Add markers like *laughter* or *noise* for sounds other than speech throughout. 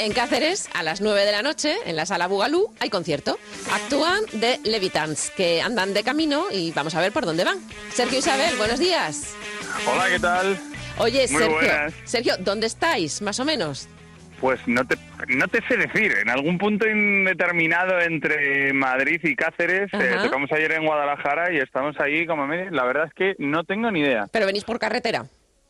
En Cáceres, a las 9 de la noche, en la sala Bugalú, hay concierto. Actúan The Levitans, que andan de camino y vamos a ver por dónde van. Sergio Isabel, buenos días. Hola, ¿qué tal? Oye, Muy Sergio, buenas. Sergio, ¿dónde estáis, más o menos? Pues no te, no te sé decir, en algún punto indeterminado entre Madrid y Cáceres, eh, tocamos ayer en Guadalajara y estamos ahí como medio, la verdad es que no tengo ni idea. Pero venís por carretera.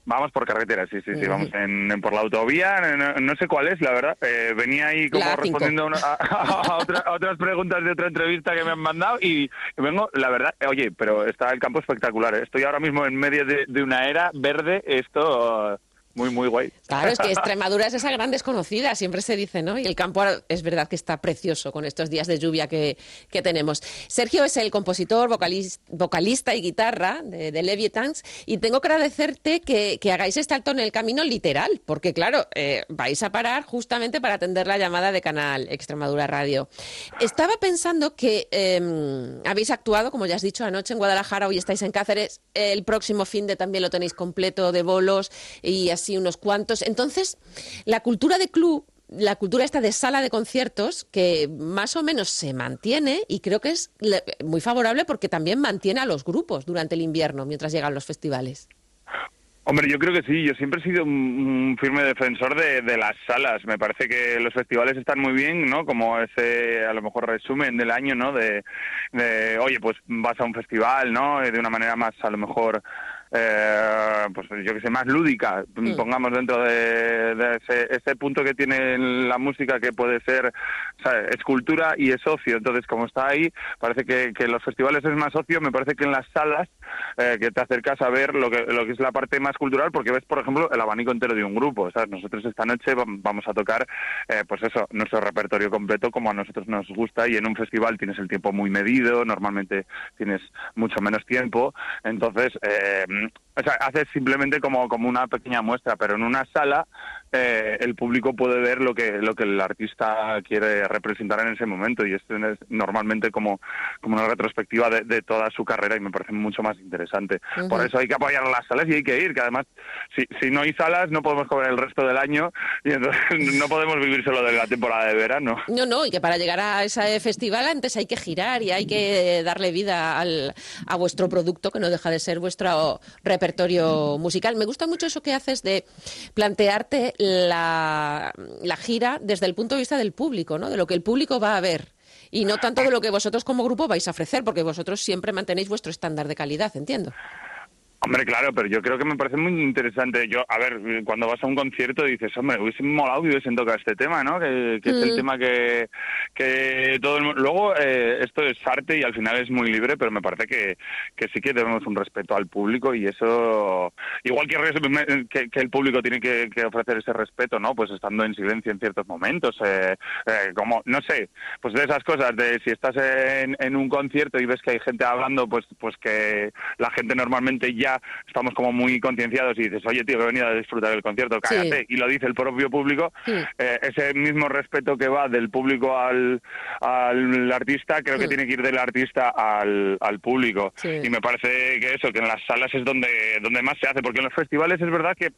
Vamos por carretera, sí, sí, sí, vamos en, en por la autovía, no, no sé cuál es, la verdad. Eh, venía ahí como La A5. respondiendo a, una- a- *laughs* a otra- a otras preguntas de otra entrevista que me han mandado y, vengo, la verdad, eh, oye, pero está el campo espectacular. eh. Estoy ahora mismo en medio de, de una era verde, esto muy, muy guay. Claro, es que *laughs* Extremadura es esa gran desconocida, siempre se dice, ¿no? Y el campo es verdad que está precioso con estos días de lluvia que, que tenemos. Sergio es el compositor, vocalis- vocalista y guitarra de, de Leviatans y tengo que agradecerte que, que hagáis este alto en el camino literal, porque claro, eh, vais a parar justamente para atender la llamada de Canal Extremadura Radio. Estaba pensando que eh, habéis actuado, como ya has dicho, anoche en Guadalajara, hoy estáis en Cáceres, el próximo fin de también lo tenéis completo de bolos y así unos cuantos. Entonces, la cultura de club, la cultura esta de sala de conciertos, que más o menos se mantiene y creo que es muy favorable porque también mantiene a los grupos durante el invierno mientras llegan los festivales. Hombre, yo creo que sí. Yo siempre he sido un firme defensor de, de las salas. Me parece que los festivales están muy bien, ¿no? Como ese, a lo mejor, resumen del año, ¿no? De, de, oye, pues vas a un festival, ¿no? De una manera más, a lo mejor, eh, pues yo que sé, más lúdica, Mm. pongamos dentro de, de ese, ese punto que tiene la música que puede ser, ¿sabes? es cultura y es ocio. Entonces, como está ahí, parece que, que los festivales es más ocio. Me parece que en las salas eh, que te acercas a ver lo que, lo que es la parte más cultural, porque ves, por ejemplo, el abanico entero de un grupo. ¿sabes? Nosotros esta noche vam- vamos a tocar, eh, pues eso, nuestro repertorio completo como a nosotros nos gusta y en un festival tienes el tiempo muy medido, normalmente tienes mucho menos tiempo, entonces, eh, um, o sea, haces simplemente como, como una pequeña muestra, pero en una sala eh, el público puede ver lo que, lo que el artista quiere representar en ese momento y esto es normalmente como, como una retrospectiva de, de toda su carrera y me parece mucho más interesante. Por Ujú. eso hay que apoyar las salas y hay que ir, que además si, si no hay salas no podemos comer el resto del año y entonces *laughs* no podemos vivir solo de la temporada de verano. No, no, y que para llegar a ese festival antes hay que girar y hay que darle vida al, a vuestro producto, que no deja de ser vuestro repertorio musical. Me gusta mucho eso que haces de plantearte la, la gira desde el punto de vista del público, ¿no? De lo que el público va a ver. Y no tanto de lo que vosotros como grupo vais a ofrecer, porque vosotros siempre mantenéis vuestro estándar de calidad, entiendo. Hombre, claro, pero yo creo que me parece muy interesante. Yo, a ver, cuando vas a un concierto dices, hombre, hubiese molado que hubiesen tocado este tema, ¿no? Que, que es el Mm. tema que, que todo el mundo... Luego, eh, esto es arte y al final es muy libre, pero me parece que, que sí que debemos un respeto al público y eso... Igual que, que, que el público tiene que, que ofrecer ese respeto, ¿no? Pues estando en silencio en ciertos momentos, eh, eh, como, no sé, pues de esas cosas, de si estás en, en un concierto y ves que hay gente hablando, pues, pues que la gente normalmente ya estamos como muy concienciados y dices, oye, tío, que he venido a disfrutar del concierto, Sí. cállate, y lo dice el propio público, Sí. eh, ese mismo respeto que va del público al, al artista, creo que tiene que ir del artista al, al público. Y me parece que eso, que en las salas es donde, donde más se hace, porque en los festivales es verdad que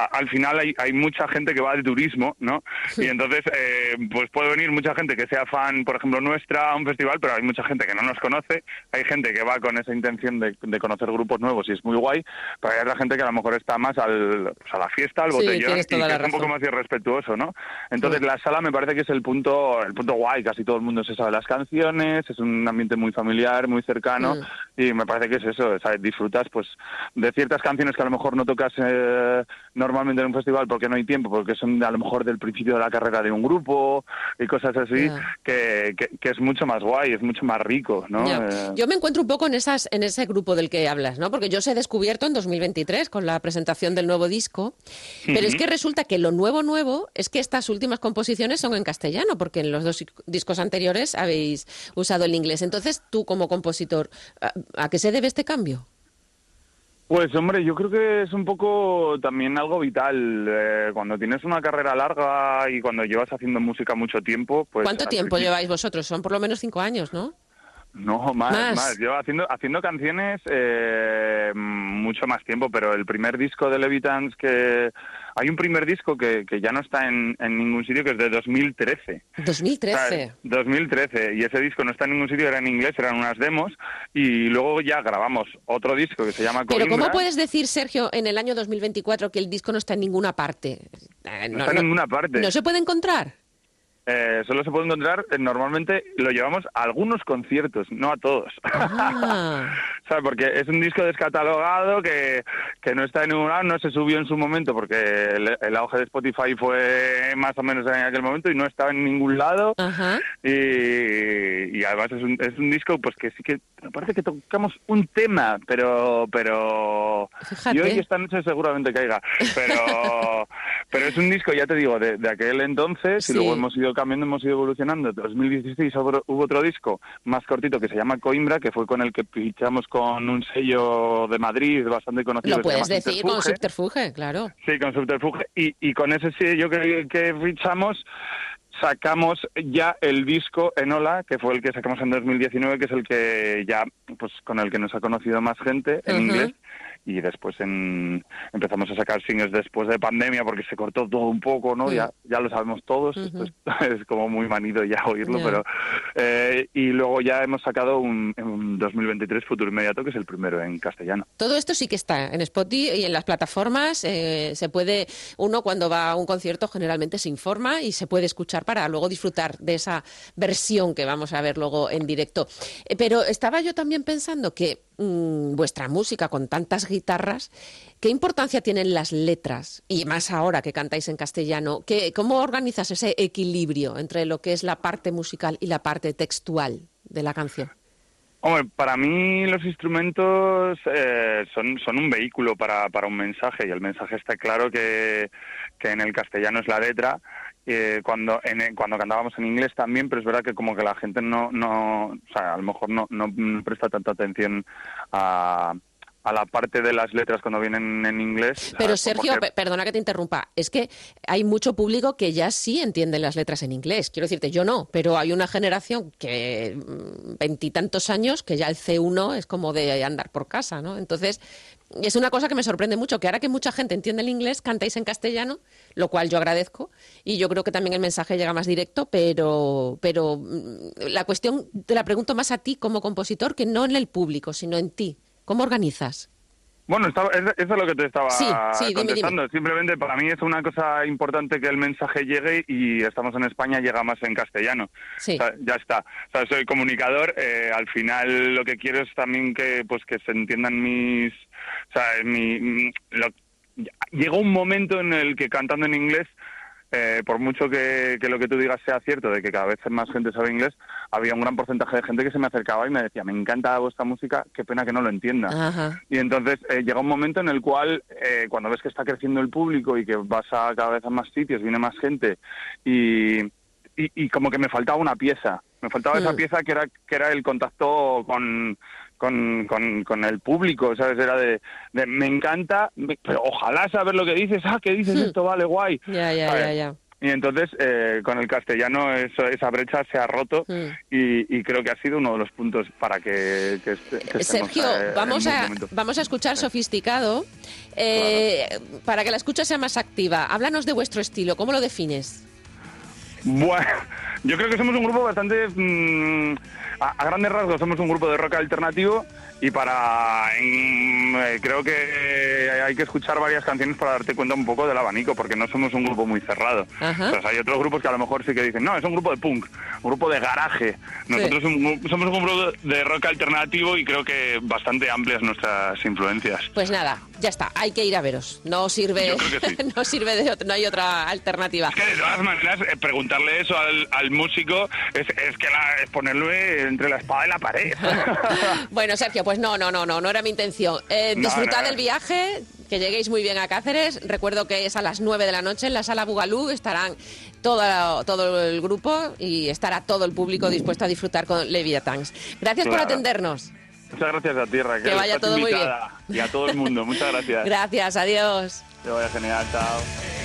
a- al final hay, hay mucha gente que va de turismo, ¿no? Y entonces, eh, pues puede venir mucha gente que sea fan, por ejemplo, nuestra a un festival, pero hay mucha gente que no nos conoce, hay gente que va con esa intención de, de conocer grupos nuevos y es muy guay, pero hay otra gente que a lo mejor está más al, pues a la fiesta, al Sí, botellón, y que es un poco más irrespetuoso, ¿no? Entonces, Sí. la sala me parece que es el punto, el punto guay, casi todo el mundo se sabe las canciones, es un ambiente muy familiar, muy cercano, Mm. y me parece que es eso, ¿sabes? disfrutas pues de ciertas canciones que a lo mejor no tocas eh, normalmente en un festival porque no hay tiempo, porque son a lo mejor del principio de la carrera de un grupo y cosas así, que, que, que es mucho más guay, es mucho más rico, ¿no? Eh, Yo me encuentro un poco en esas en ese grupo del que hablas, ¿no? Porque yo os he descubierto en 2023 con la presentación del nuevo disco, pero es que resulta que lo nuevo nuevo es que estas últimas composiciones son en castellano, porque en los dos discos anteriores habéis usado el inglés. Entonces, tú como compositor, ¿a, a qué se debe este cambio? Pues hombre, yo creo que es un poco también algo vital. eh, cuando tienes una carrera larga y cuando llevas haciendo música mucho tiempo, pues... ¿Cuánto tiempo principio- lleváis vosotros? Son por lo menos cinco años, ¿no? No, más, más. Yo haciendo, haciendo canciones eh, mucho más tiempo, pero el primer disco de Levitans que... Hay un primer disco que, que ya no está en, en, ningún sitio, que es de 2013. 2013. 2013. Y ese disco no está en ningún sitio, era en inglés, eran unas demos. Y luego ya grabamos otro disco que se llama Pero ¿cómo puedes decir, Sergio, en el año 2024 que el disco no está en ninguna parte? Eh, no, está en ninguna parte. ¿No se puede encontrar? Eh, solo se puede encontrar, eh, normalmente lo llevamos a algunos conciertos, no a todos. *laughs* Ah. Porque es un disco descatalogado que, que no está en ningún lado, no se subió en su momento porque el, auge de Spotify fue más o menos en aquel momento y no estaba en ningún lado. Y, y, además es un, es un disco pues que sí que parece que tocamos un tema, pero pero y hoy esta noche seguramente caiga. Pero *laughs* pero es un disco, ya te digo, de, aquel entonces y luego hemos ido cambiando, hemos ido evolucionando. En 2016 hubo otro disco más cortito que se llama Coimbra, que fue con el que fichamos con un sello de Madrid bastante conocido. Lo puedes decir, con Subterfuge, claro. Sí, con Subterfuge. Y, y con ese sello que, que fichamos sacamos ya el disco Enola, que fue el que sacamos en 2019, que es el que ya, pues con el que nos ha conocido más gente en inglés y después en, empezamos a sacar singles después de pandemia porque se cortó todo un poco, ¿no? Ya, ya lo sabemos todos, *laughs* es, como muy manido ya oírlo, pero... Eh, y luego ya hemos sacado un, un, 2023 Futuro Inmediato, que es el primero en castellano. Todo esto sí que está en Spotify y en las plataformas. Eh, se puede, uno cuando va a un concierto generalmente se informa y se puede escuchar para luego disfrutar de esa versión que vamos a ver luego en directo. Eh, pero estaba yo también pensando que Mm, vuestra música con tantas guitarras, ¿qué importancia tienen las letras? Y más ahora que cantáis en castellano, ¿qué, ¿cómo organizas ese equilibrio entre lo que es la parte musical y la parte textual de la canción? Hombre, para mí los instrumentos eh, son, son un vehículo para, para un mensaje y el mensaje está claro que, que en el castellano es la letra eh, cuando en, cuando cantábamos en inglés también, pero es verdad que como que la gente no, no o sea, a lo mejor no, no presta tanta atención a, a la parte de las letras cuando vienen en inglés. Pero Sergio, perdona que te interrumpa, es que hay mucho público que ya sí entiende las letras en inglés. Quiero decirte, yo no, pero hay una generación que mm, veintitantos años que ya el C1 es como de andar por casa, ¿no? Entonces, es una cosa que me sorprende mucho, que ahora que mucha gente entiende el inglés, cantáis en castellano, lo cual yo agradezco, y yo creo que también el mensaje llega más directo, pero, pero mm, la cuestión te la pregunto más a ti como compositor que no en el público, sino en ti. ¿Cómo organizas? Bueno, eso es lo que te estaba contestando. Simplemente para mí es una cosa importante que el mensaje llegue y estamos en España, llega más en castellano. ya está. O sea, soy comunicador. Eh, al final lo que quiero es también que pues que se entiendan mis... O sea, mi, llegó un momento en el que cantando en inglés eh, por mucho que, lo que tú digas sea cierto, de que cada vez más gente sabe inglés, había un gran porcentaje de gente que se me acercaba y me decía, me encanta vuestra música, qué pena que no lo entienda. Y entonces eh, llega un momento en el cual, eh, cuando ves que está creciendo el público y que vas a cada vez a más sitios, viene más gente, y, y, como que me faltaba una pieza. Me faltaba esa mm. pieza que era, que era el contacto con, con, con, el público, ¿sabes? Era de, me encanta, pero ojalá saber lo que dices, ah, ¿qué dices hmm. esto? Vale, guay. Ya, ya, ya, ya. Y entonces eh, con el castellano eso, esa brecha se ha roto hmm. y, creo que ha sido uno de los puntos para que, Sergio, eh, vamos, a, vamos a escuchar sofisticado eh, para que la escucha sea más activa. Háblanos de vuestro estilo, ¿cómo lo defines? Bueno, yo creo que somos un grupo bastante... Mm, a, grandes rasgos somos un grupo de rock alternativo y para eh, creo que hay que escuchar varias canciones para darte cuenta un poco del abanico porque no somos un grupo muy cerrado. Hay otros grupos que a lo mejor sí que dicen no es un grupo de punk un grupo de garaje nosotros somos un grupo de rock alternativo y creo que bastante amplias nuestras influencias. Pues nada ya está, hay que ir a veros. No sirve, *laughs* no sirve de no hay otra alternativa. Es que de todas maneras eh, preguntarle eso al, músico es, que es ponerle entre la espada y la pared. *laughs* bueno, Sergio, pues no, no, no, no, no era mi intención. Eh, disfrutad del viaje, que lleguéis muy bien a Cáceres. Recuerdo que es a las 9 de la noche en la sala Bugalú. Estarán todo, todo el grupo y estará todo el público dispuesto a disfrutar con Leviathans. Gracias por atendernos. Muchas gracias a Tierra. Que, vaya todo muy bien. Y a todo el mundo. Muchas gracias. *laughs* gracias, adiós. Que vaya genial, chao.